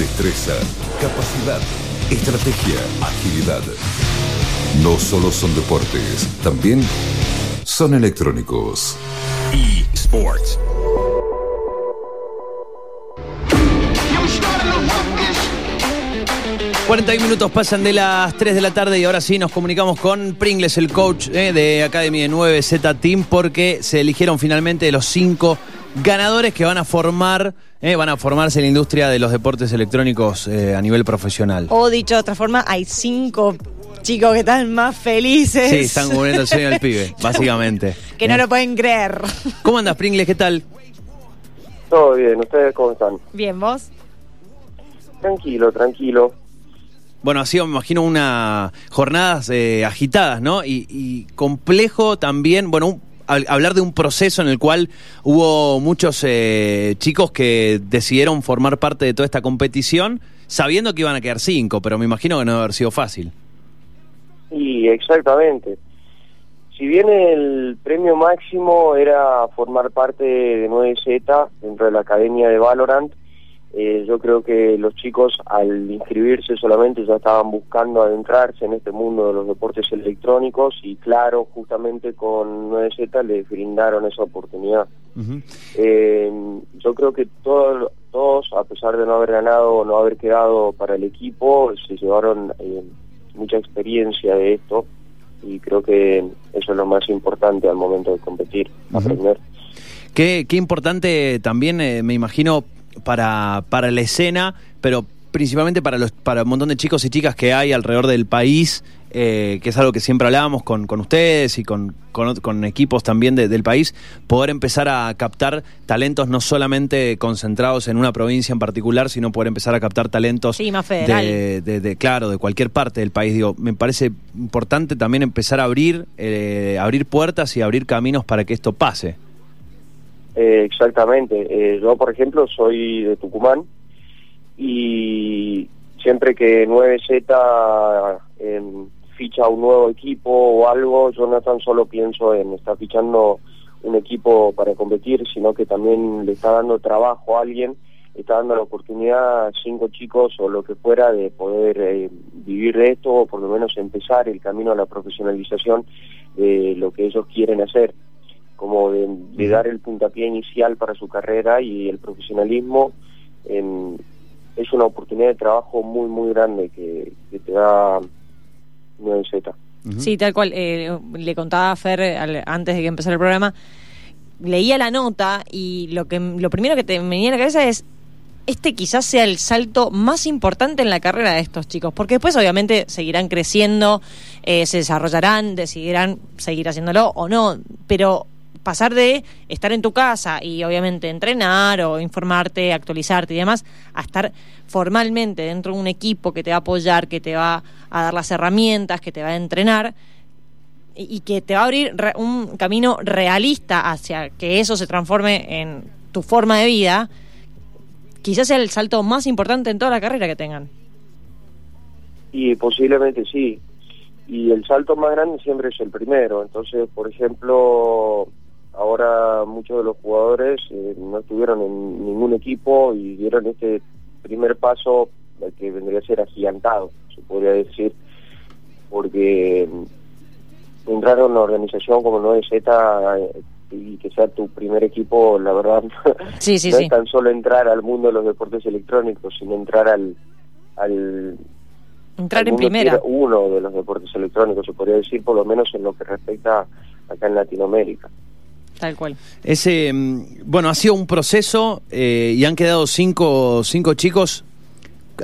destreza, capacidad, estrategia, agilidad. No solo son deportes, también son electrónicos. eSports. 41 minutos pasan de las 3 de la tarde y ahora sí nos comunicamos con Pringles, el coach eh, de Academy de 9Z Team, porque se eligieron finalmente los cinco ganadores que van a formar, eh, van a formarse en la industria de los deportes electrónicos eh, a nivel profesional. O dicho de otra forma, hay cinco chicos que están más felices. Sí, están cubriendo el sueño del pibe, básicamente. que no lo pueden creer. ¿Cómo andas, Pringles? ¿Qué tal? Todo bien, ¿ustedes cómo están? Bien, ¿vos? Tranquilo, tranquilo. Bueno, ha sido, me imagino, unas jornadas eh, agitadas, ¿no? Y, y complejo también, bueno, un- hablar de un proceso en el cual hubo muchos eh, chicos que decidieron formar parte de toda esta competición, sabiendo que iban a quedar cinco, pero me imagino que no debe haber sido fácil. Y exactamente. Si bien el premio máximo era formar parte de 9Z dentro de la academia de Valorant, eh, yo creo que los chicos al inscribirse solamente ya estaban buscando adentrarse en este mundo de los deportes electrónicos y claro, justamente con 9Z les brindaron esa oportunidad. Eh, yo creo que todos, todos, a pesar de no haber ganado o no haber quedado para el equipo, se llevaron eh, mucha experiencia de esto y creo que eso es lo más importante al momento de competir, aprender. Qué, qué importante también, eh, me imagino, para, para la escena, pero principalmente para, los, para un montón de chicos y chicas que hay alrededor del país, eh, que es algo que siempre hablábamos con, con ustedes y con, con, equipos también de- del país, poder empezar a captar talentos no solamente concentrados en una provincia en particular, sino poder empezar a captar talentos Sí, más federal. de, de- de- claro, de cualquier parte del país. Digo, me parece importante también empezar a abrir, eh, abrir puertas y abrir caminos para que esto pase. Eh, exactamente. Eh, yo, por ejemplo, soy de Tucumán y siempre que 9Z em, ficha un nuevo equipo o algo, yo no tan solo pienso en estar fichando un equipo para competir, sino que también le está dando trabajo a alguien, está dando la oportunidad a cinco chicos o lo que fuera de poder eh, vivir de esto o por lo menos empezar el camino a la profesionalización de lo que ellos quieren hacer como de, de dar el puntapié inicial para su carrera y el profesionalismo em, es una oportunidad de trabajo muy muy grande que, que te da 9Z. Sí, tal cual. eh, le contaba a Fer eh, al- antes de que empezara el programa. Leía la nota y lo que lo primero que te me venía a la cabeza es este quizás sea el salto más importante en la carrera de estos chicos, porque después obviamente seguirán creciendo, eh, se desarrollarán, decidirán seguir haciéndolo o no, pero pasar de estar en tu casa y obviamente entrenar o informarte, actualizarte y demás, a estar formalmente dentro de un equipo que te va a apoyar, que te va a dar las herramientas, que te va a entrenar y que te va a abrir re- un camino realista hacia que eso se transforme en tu forma de vida, quizás sea el salto más importante en toda la carrera que tengan. Y posiblemente sí. Y el salto más grande siempre es el primero. Entonces, por ejemplo, ahora muchos de los jugadores eh, no estuvieron en ningún equipo y dieron este primer paso eh, que vendría a ser agigantado, se podría decir, porque mm, entrar a una organización como 9Z eh, y que sea tu primer equipo, la verdad, Sí, sí, no sí. es tan solo entrar al mundo de los deportes electrónicos, sino entrar al, al Entrar al en primera. uno de los deportes electrónicos, se podría decir, por lo menos en lo que respecta acá en Latinoamérica. Tal cual. Ese, mm, bueno, ha sido un proceso eh, y han quedado cinco, cinco chicos.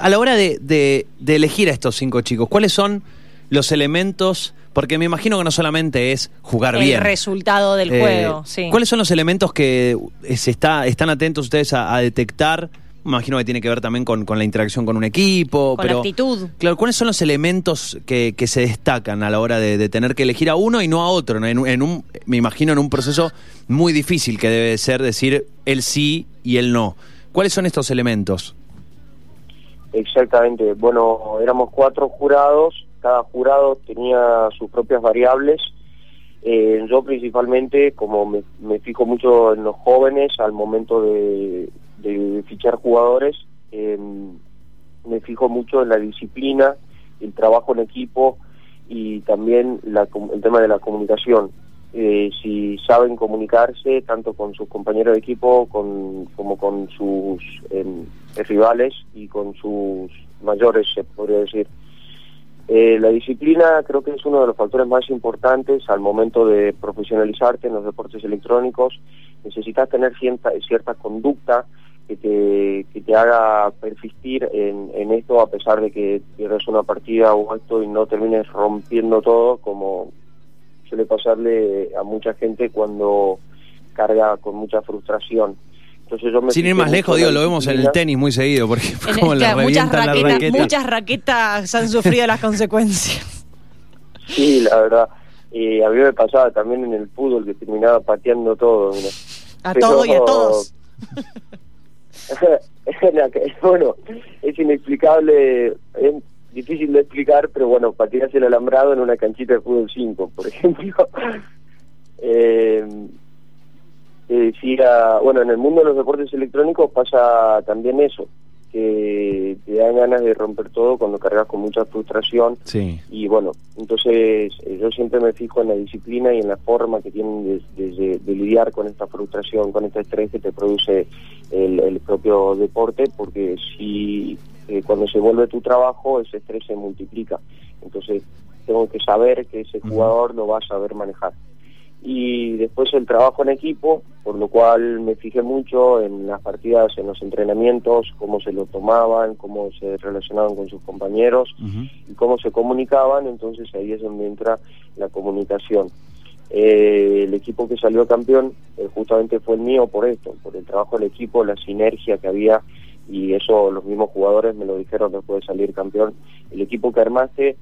A la hora de, de- de elegir a estos cinco chicos, ¿cuáles son los elementos? Porque me imagino que no solamente es jugar El bien. resultado del Eh, juego, sí. ¿Cuáles son los elementos que eh, se está, están atentos ustedes a, a detectar? Me imagino que tiene que ver también con, con la interacción con un equipo. Con la pero, actitud. Claro, ¿cuáles son los elementos que, que se destacan a la hora de, de tener que elegir a uno y no a otro? ¿no? En, un- en un, me imagino en un proceso muy difícil que debe ser decir el sí y el no. ¿Cuáles son estos elementos? Exactamente. Bueno, éramos cuatro jurados, cada jurado tenía sus propias variables. Eh, yo principalmente, como me, me fijo mucho en los jóvenes al momento de, de fichar jugadores, eh, me fijo mucho en la disciplina, el trabajo en equipo y también el tema de la comunicación. Eh, si saben comunicarse tanto con sus compañeros de equipo con, como con sus em, rivales y con sus mayores, se podría decir. Eh, la disciplina creo que es uno de los factores más importantes al momento de profesionalizarte en los deportes electrónicos. Necesitas tener cierta, cierta conducta que te, que te haga persistir en, en esto a pesar de que pierdas una partida o esto y no termines rompiendo todo como suele pasarle a mucha gente cuando carga con mucha frustración. Entonces yo me Sin ir más lejos, digo, lo vemos en el tenis muy seguido, porque En- como le claro, muchas, la raquetas, raqueta. muchas raquetas han sufrido las consecuencias. Sí, la verdad. Eh, a mí me pasaba también en el fútbol que terminaba pateando todo. mira. A Pero- todo y a todos. Bueno, es inexplicable, es difícil de explicar, pero bueno, pateas el alambrado en una canchita de fútbol 5, por ejemplo. eh, decía, bueno, en el mundo de los deportes electrónicos pasa también eso, que te dan ganas de romper todo cuando cargas con mucha frustración Sí. y bueno, entonces eh, yo siempre me fijo en la disciplina y en la forma que tienen de, de- de lidiar con esta frustración, con este estrés que te produce el, el propio deporte, porque si eh, cuando se vuelve tu trabajo, ese estrés se multiplica. Entonces tengo que saber que ese jugador lo va a saber manejar. Y después el trabajo en equipo, por lo cual me fijé mucho en las partidas, en los entrenamientos, cómo se lo tomaban, cómo se relacionaban con sus compañeros y cómo se comunicaban, entonces ahí es donde entra la comunicación. Eh, el equipo que salió campeón eh, justamente fue el mío por esto, por el trabajo del equipo, la sinergia que había y eso los mismos jugadores me lo dijeron después de salir campeón. El equipo que armaste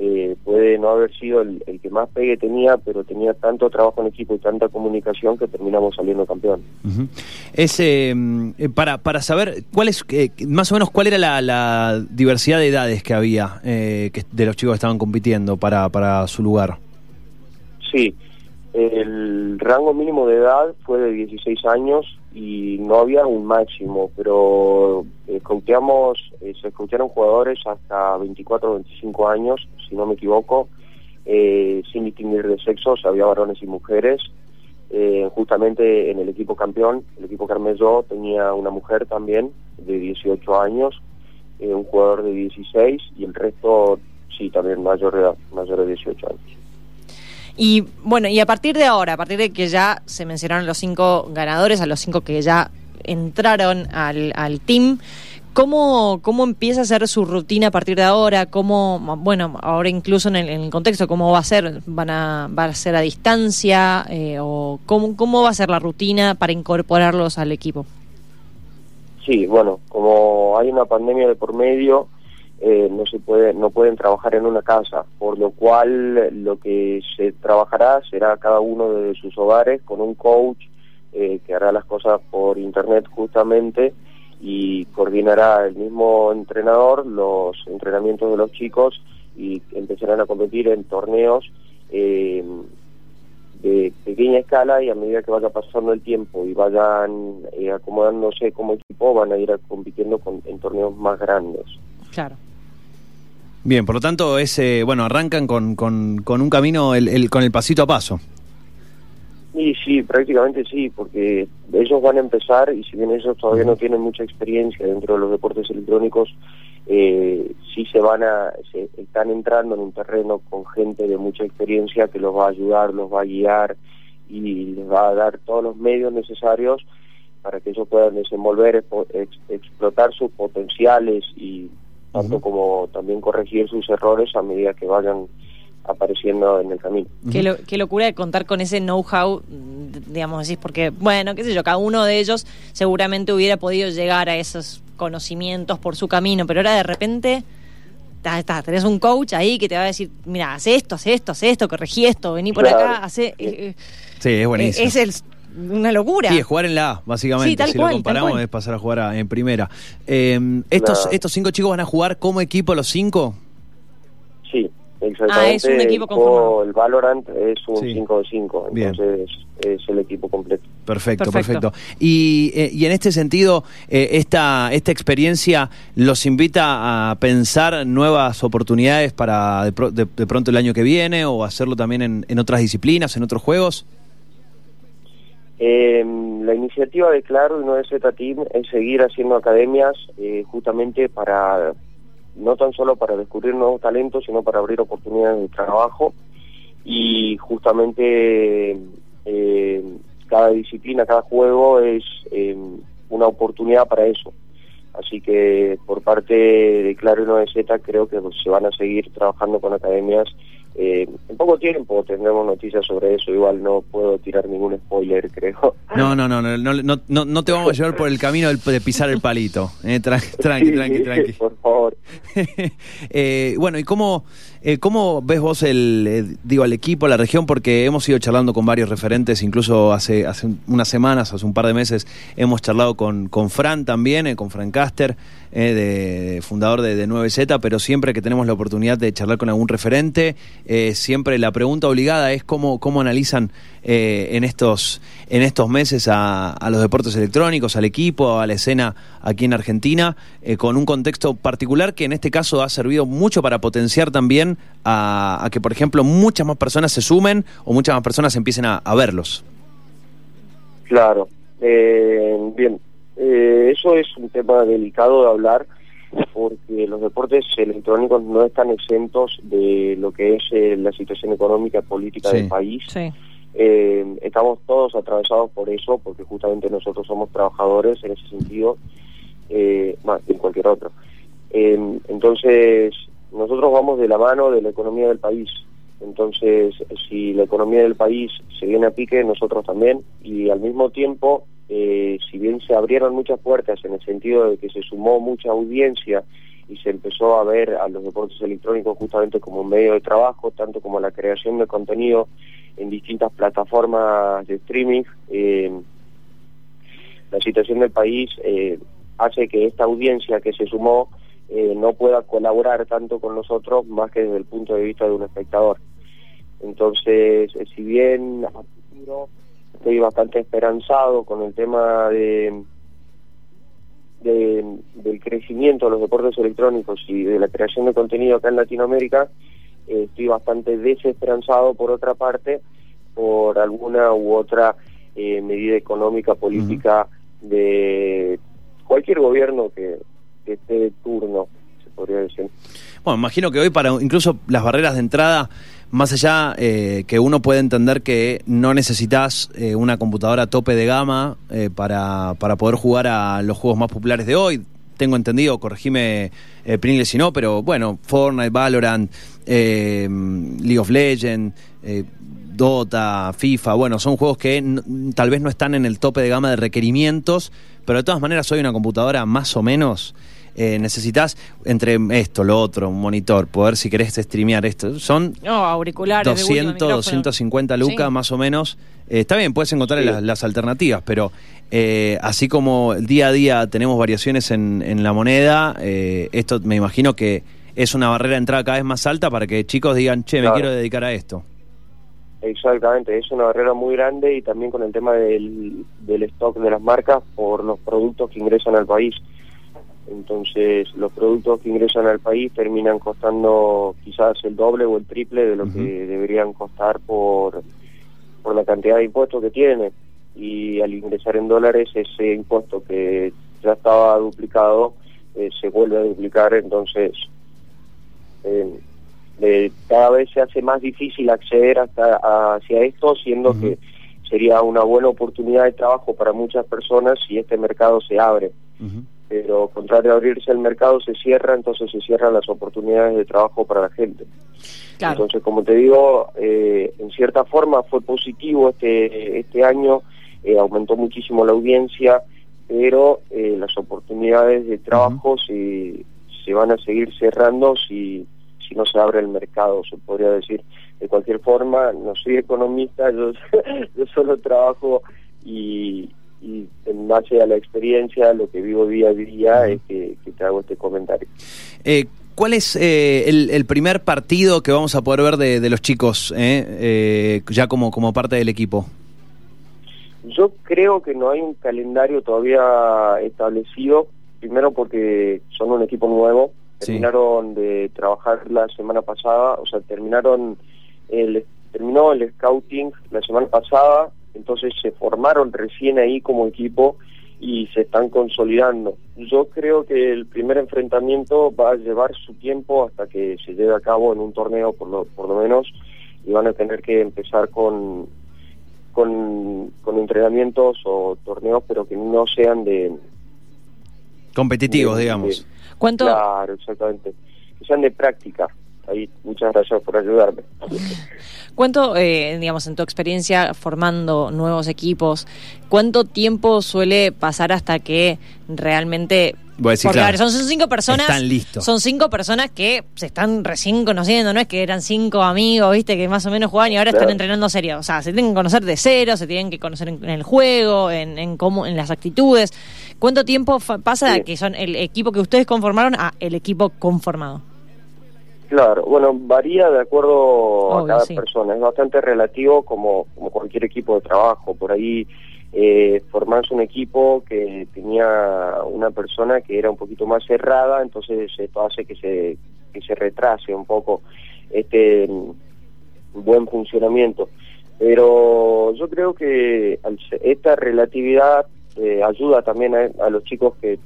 eh, puede no haber sido el, el que más pegue tenía, pero tenía tanto trabajo en equipo y tanta comunicación que terminamos saliendo campeón. Ujú. Es, eh, eh, para, para saber cuál es, eh, más o menos cuál era la, la diversidad de edades que había eh, que, de los chicos que estaban compitiendo para, para su lugar. Sí, el rango mínimo de edad fue de 16 años y no había un máximo, pero escouteamos, eh, se escucharon jugadores hasta 24 o 25 años, si no me equivoco, eh, sin distinguir de sexos, había varones y mujeres. Eh, justamente en el equipo campeón, el equipo yo, tenía una mujer también de 18 años, eh, un jugador de 16 y el resto, sí, también mayor de edad, mayor de 18 años. Y bueno, y a partir de ahora, a partir de que ya se mencionaron los cinco ganadores, a los cinco que ya entraron al, al team, ¿cómo, ¿cómo empieza a ser su rutina a partir de ahora? ¿Cómo, bueno, ahora incluso en el, en el contexto, cómo va a ser? ¿Van a, ¿Va a ser a distancia? Eh, ¿O cómo, cómo va a ser la rutina para incorporarlos al equipo? Sí, bueno, como hay una pandemia de por medio, eh, no se puede, no pueden trabajar en una casa, por lo cual lo que se trabajará será cada uno de sus hogares con un coach eh, que hará las cosas por internet justamente y coordinará el mismo entrenador los entrenamientos de los chicos y empezarán a competir en torneos eh, de pequeña escala y a medida que vaya pasando el tiempo y vayan eh, acomodándose como equipo van a ir compitiendo con, en torneos más grandes. Claro. Bien, por lo tanto, es, eh, bueno, arrancan con, con, con un camino, el, el- con el pasito a paso. Y sí, prácticamente sí, porque ellos van a empezar y si bien ellos todavía no tienen mucha experiencia dentro de los deportes electrónicos, eh, sí se van a, se están entrando en un terreno con gente de mucha experiencia que los va a ayudar, los va a guiar y les va a dar todos los medios necesarios para que ellos puedan desenvolver, ex- explotar sus potenciales y tanto como también corregir sus errores a medida que vayan apareciendo en el camino. Qué, lo- qué locura de contar con ese know-how, digamos, decís, porque, bueno, qué sé yo, cada uno de ellos seguramente hubiera podido llegar a esos conocimientos por su camino, pero ahora de repente ta, ta, tenés un coach ahí que te va a decir, mira, hace esto, hace esto, hace esto, corregí esto, vení por Claro. acá, hace... eh, Sí, es eh, buenísimo. es el, una locura. Sí, es jugar en la A, básicamente. Sí, tal si cual, lo tal comparamos, cual. es pasar a jugar a- en primera. Eh, estos. ¿Estos cinco chicos van a jugar como equipo los cinco? Sí, Exactamente. Ah, es un equipo conformado. el Valorant es un Sí. 5 de 5, Bien. entonces es el equipo completo. Perfecto, perfecto. Perfecto. Y, eh, y en este sentido, eh, esta, esta experiencia los invita a pensar nuevas oportunidades para de, pro- de- de pronto el año que viene o hacerlo también en, en otras disciplinas, en otros juegos. Eh, la iniciativa de Claro y 9Z Team es seguir haciendo academias eh, justamente para, no tan solo para descubrir nuevos talentos, sino para abrir oportunidades de trabajo y justamente eh, cada disciplina, cada juego es eh, una oportunidad para eso. Así que por parte de Claro y 9Z creo que se van a seguir trabajando con academias. Eh, en poco tiempo tendremos noticias sobre eso, igual no puedo tirar ningún spoiler, creo. No, no, no, no, no, no, no, no te vamos a llevar por el camino de pisar el palito. Eh, tra- tranqui, tranqui, tranqui. Por favor. Eh, bueno, ¿y cómo, eh, cómo ves vos el, eh, digo, el equipo, la región? Porque hemos ido charlando con varios referentes, incluso hace, hace unas semanas, hace un par de meses, hemos charlado con, con Fran también, eh, con Fran Caster, eh, de, fundador de, de 9Z, pero siempre que tenemos la oportunidad de charlar con algún referente, siempre la pregunta obligada es cómo, cómo analizan eh, en, estos, en estos meses a, a los deportes electrónicos, al equipo, a la escena aquí en Argentina, eh, con un contexto particular que en este caso ha servido mucho para potenciar también a, a que, por ejemplo, muchas más personas se sumen o muchas más personas empiecen a, a verlos. Claro. Eh, bien, Eh, eso es un tema delicado de hablar porque los deportes electrónicos no están exentos de lo que es eh, la situación económica y política Sí. del país. Sí. Eh, estamos todos atravesados por eso, porque justamente nosotros somos trabajadores en ese sentido, eh, más que en cualquier otro. Eh, entonces, nosotros vamos de la mano de la economía del país. Entonces, si la economía del país se viene a pique, nosotros también. Y al mismo tiempo, eh, si bien se abrieron muchas puertas en el sentido de que se sumó mucha audiencia y se empezó a ver a los deportes electrónicos justamente como un medio de trabajo, tanto como la creación de contenido en distintas plataformas de streaming, eh, la situación del país eh, hace que esta audiencia que se sumó eh, no pueda colaborar tanto con nosotros más que desde el punto de vista de un espectador. Entonces, si bien a futuro estoy bastante esperanzado con el tema de- del crecimiento de los deportes electrónicos y de la creación de contenido acá en Latinoamérica, eh, estoy bastante desesperanzado por otra parte por alguna u otra eh, medida económica, política de cualquier gobierno que, que esté de turno, se podría decir. Bueno, imagino que hoy para incluso las barreras de entrada, más allá eh, que uno puede entender que no necesitas eh, una computadora a tope de gama eh, para, para poder jugar a los juegos más populares de hoy. Tengo entendido, corregime eh, Pringle si no, pero bueno, Fortnite, Valorant, eh, League of Legends, eh, Dota, FIFA, bueno, son juegos que tal vez no están en el tope de gama de requerimientos, pero de todas maneras hoy una computadora más o menos eh, necesitas entre esto, lo otro, un monitor, poder si querés streamear esto. Son No, auriculares. de última, 200, micrófono. 250 lucas Sí. más o menos. Eh, está bien, puedes encontrar Sí. las, las alternativas, pero eh, así como día a día tenemos variaciones en, en la moneda, eh, esto me imagino que es una barrera de entrada cada vez más alta para que chicos digan, che, me Claro. quiero dedicar a esto. Exactamente, es una barrera muy grande y también con el tema del, del stock de las marcas por los productos que ingresan al país. Entonces, los productos que ingresan al país terminan costando quizás el doble o el triple de lo que deberían costar por, por la cantidad de impuestos que tiene. Y al ingresar en dólares, ese impuesto que ya estaba duplicado eh, se vuelve a duplicar. Entonces, eh, eh, cada vez se hace más difícil acceder hasta hacia esto, siendo que sería una buena oportunidad de trabajo para muchas personas si este mercado se abre. Pero contrario a abrirse el mercado se cierra, entonces se cierran las oportunidades de trabajo para la gente. Claro. Entonces, como te digo, eh, en cierta forma fue positivo este este año, eh, aumentó muchísimo la audiencia, pero eh, las oportunidades de trabajo se, se van a seguir cerrando si, si no se abre el mercado, se podría decir. De cualquier forma, no soy economista, yo, yo solo trabajo y, y en base a la experiencia, lo que vivo día a día, es que, que te hago este comentario. Eh, ¿Cuál es eh, el, el primer partido que vamos a poder ver de, de los chicos eh, eh, ya como, como parte del equipo? Yo creo que no hay un calendario todavía establecido, primero porque son un equipo nuevo, Sí. terminaron de trabajar la semana pasada, o sea, terminaron el terminó el scouting la semana pasada, entonces se formaron recién ahí como equipo y se están consolidando. Yo creo que el primer enfrentamiento va a llevar su tiempo hasta que se lleve a cabo en un torneo por lo, por lo menos y van a tener que empezar con con, con entrenamientos o torneos pero que no sean de Competitivos, de- digamos. de- ¿Cuánto, Claro, exactamente. Que sean de práctica. Ahí, muchas gracias por ayudarme. cuánto eh, digamos, en tu experiencia formando nuevos equipos, cuánto tiempo suele pasar hasta que realmente... Voy a decir, porque claro, a ver, son, son cinco personas. están listos. Son cinco personas que se están recién conociendo, no es que eran cinco amigos, viste, que más o menos jugaban y ahora están entrenando serio. O sea, se tienen que conocer de cero, se tienen que conocer en, en el juego, en, en cómo, en las actitudes. ¿Cuánto tiempo pasa Sí. de que son el equipo que ustedes conformaron a el equipo conformado? Claro, bueno, varía de acuerdo Obvio, a cada sí. persona. Es bastante relativo como, como cualquier equipo de trabajo. Por ahí eh, formarse un equipo que tenía una persona que era un poquito más cerrada, entonces esto hace que se, que se retrase un poco este mm, buen funcionamiento. Pero yo creo que esta relatividad eh, ayuda también a, a los chicos que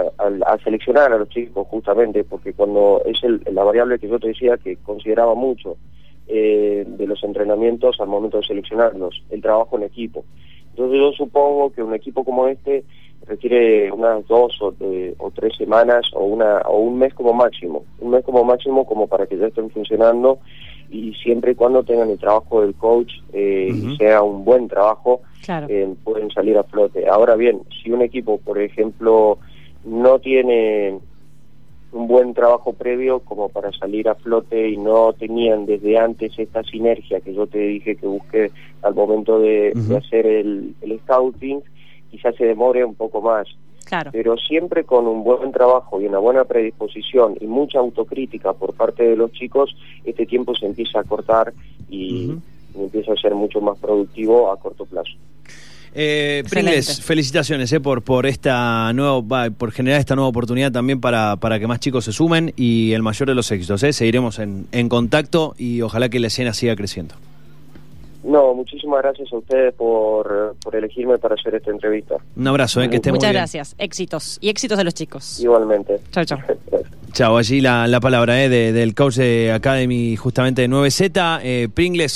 a, a- a seleccionar a los chicos justamente porque cuando es el- la variable que yo te decía que consideraba mucho eh, de los entrenamientos al momento de seleccionarlos el trabajo en equipo entonces yo supongo que un equipo como este requiere unas dos o, eh, o tres semanas o una o un mes como máximo un mes como máximo como para que ya estén funcionando y siempre y cuando tengan el trabajo del coach eh, y sea un buen trabajo Claro. eh, pueden salir a flote. Ahora bien, si un equipo, por ejemplo, no tiene un buen trabajo previo como para salir a flote y no tenían desde antes esta sinergia que yo te dije que busqué al momento de, hacer el, el scouting, quizás se demore un poco más. Claro. Pero siempre con un buen trabajo y una buena predisposición y mucha autocrítica por parte de los chicos, este tiempo se empieza a cortar y, y empieza a ser mucho más productivo a corto plazo. Eh. Pringles, felicitaciones eh, por, por esta nueva, va, por generar esta nueva oportunidad también para, para que más chicos se sumen y el mayor de los éxitos. eh. Seguiremos en, en contacto y ojalá que la escena siga creciendo. No, muchísimas gracias a ustedes por, por elegirme para hacer esta entrevista. Un abrazo, eh, que esté Muchas muy bien. gracias. Éxitos. Y éxitos de los chicos. Igualmente. Chao, chao. Chao, allí la, la palabra eh, de- del coach de Academy justamente de 9Z, eh, Pringles.